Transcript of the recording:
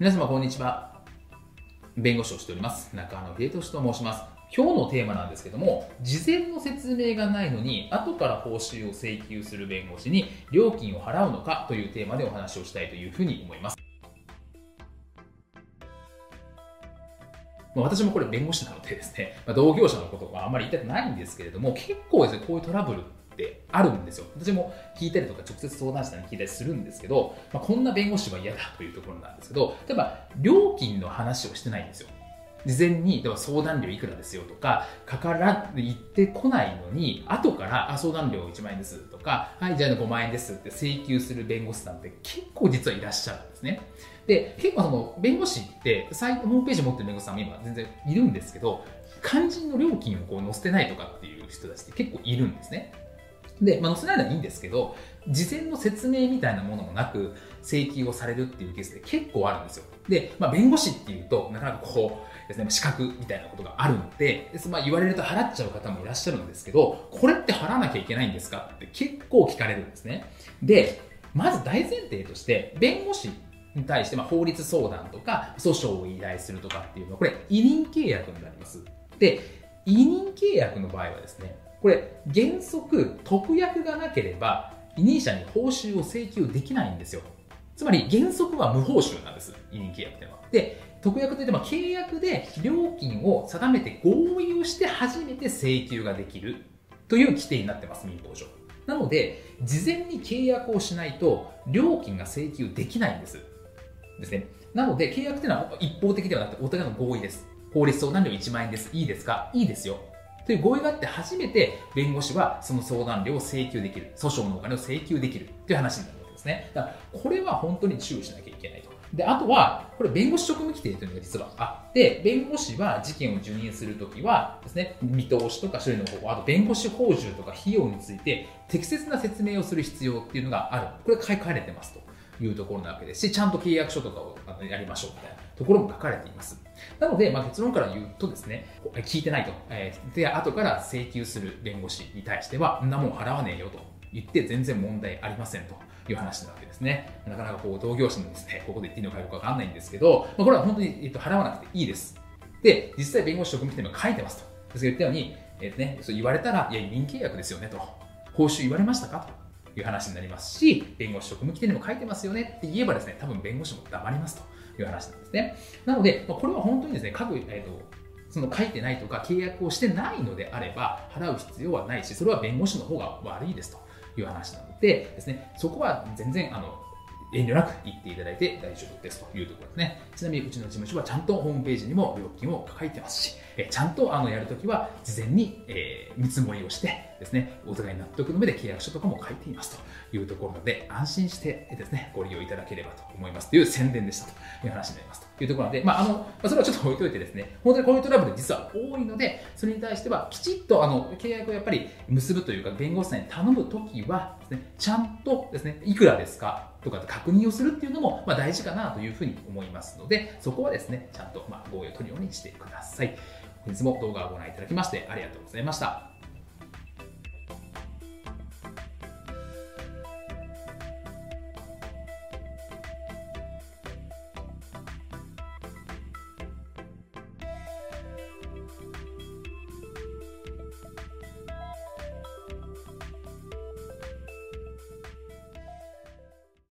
皆様こんにちは。弁護士をしております。中野秀俊と申します。今日のテーマなんですけども事前の説明がないのに後から報酬を請求する弁護士に料金を払うのかというテーマでお話をしたいというふうに思います。私もこれ弁護士なのでですね、同業者のことはあんまり言いたくないんですけれども、結構ですね、こういうトラブルってあるんですよ。私も聞いたりとか直接相談者に聞いたりするんですけど、まあ、こんな弁護士は嫌だというところなんですけど、例えば料金の話をしてないんですよ。事前に、では相談料いくらですよとか、かから言ってこないのに、後から、あ、相談料1万円ですとか、はい、じゃあ5万円ですって請求する弁護士さんって結構実はいらっしゃるんですね。で、結構その弁護士ってサイト、ホームページ持ってる弁護士さんも今全然いるんですけど、肝心の料金をこう載せてないとかっていう人たちって結構いるんですね。で、まあ、載せないのはいいんですけど、事前の説明みたいなものもなく請求をされるっていうケースで結構あるんですよ。で、まあ、弁護士っていうと、なかなかこうですね、資格みたいなことがあるので、まあ、言われると払っちゃう方もいらっしゃるんですけど、これって払わなきゃいけないんですかって結構聞かれるんですね。で、まず大前提として、弁護士に対して、まあ、法律相談とか訴訟を依頼するとかっていうのは、これ、委任契約になります。で、委任契約の場合はですね、これ、原則、特約がなければ、委任者に報酬を請求できないんですよ。つまり、原則は無報酬なんです、委任契約っていうのは。で、特約といっても契約で料金を定めて合意をして初めて請求ができるという規定になってます、民法上。なので、事前に契約をしないと料金が請求できないんです。ですね。なので、契約っていうのは一方的ではなくてお互いの合意です。法律相談料1万円です。いいですか？いいですよ。という合意があって初めて弁護士はその相談料を請求できる。訴訟のお金を請求できるという話になるわけですね。だからこれは本当に注意しなきゃいけないと。で、あとは、これ弁護士職務規定というのが実はあって、弁護士は事件を受任するときはですね、見通しとか処理の方法、あと弁護士報酬とか費用について適切な説明をする必要っていうのがある。これ書かれてますと。いうところなわけですし、ちゃんと契約書とかをやりましょうみたいなところも書かれています。なので、まあ、結論から言うとですね、聞いてないと。えー、で、後から請求する弁護士に対しては、んなもん払わねえよと言って全然問題ありませんという話なわけですね。なかなかこう同業者のですね、ここで言っていいのかよくわかんないんですけど、まあ、これは本当に、えっと、払わなくていいです。で、実際弁護士職務規定にも書いてますと。です言ったように、えーね、そう言われたら、いや、委任契約ですよねと。報酬言われましたかと。いう話になりますし、弁護士職務規定にも書いてますよねって言えばですね、多分弁護士も黙りますという話なんですね。なので、これは本当にですね、各、えーと、その書いてないとか契約をしてないのであれば払う必要はないし、それは弁護士の方が悪いですという話なのでですね、そこは全然あの遠慮なく言っていただいて大丈夫ですというところですね。ちなみにうちの事務所はちゃんとホームページにも料金を書いてますし、えちゃんとあのやるときは事前に、え、見積もりをしてですね、お互い納得の上で契約書とかも書いていますというところで、安心してですね、ご利用いただければと思いますという宣伝でしたという話になりますというところなので、まあ、あの、それはちょっと置いといてですね、本当にこういうトラブル実は多いので、それに対してはきちっとあの契約をやっぱり結ぶというか、弁護士さんに頼むときはですね、ちゃんとですね、いくらですかとかって確認をするっていうのも、ま、大事かなというふうに思いますので、そこはですね、ちゃんとま合意を取るようにしてください。本日も動画をご覧いただきましてありがとうございました。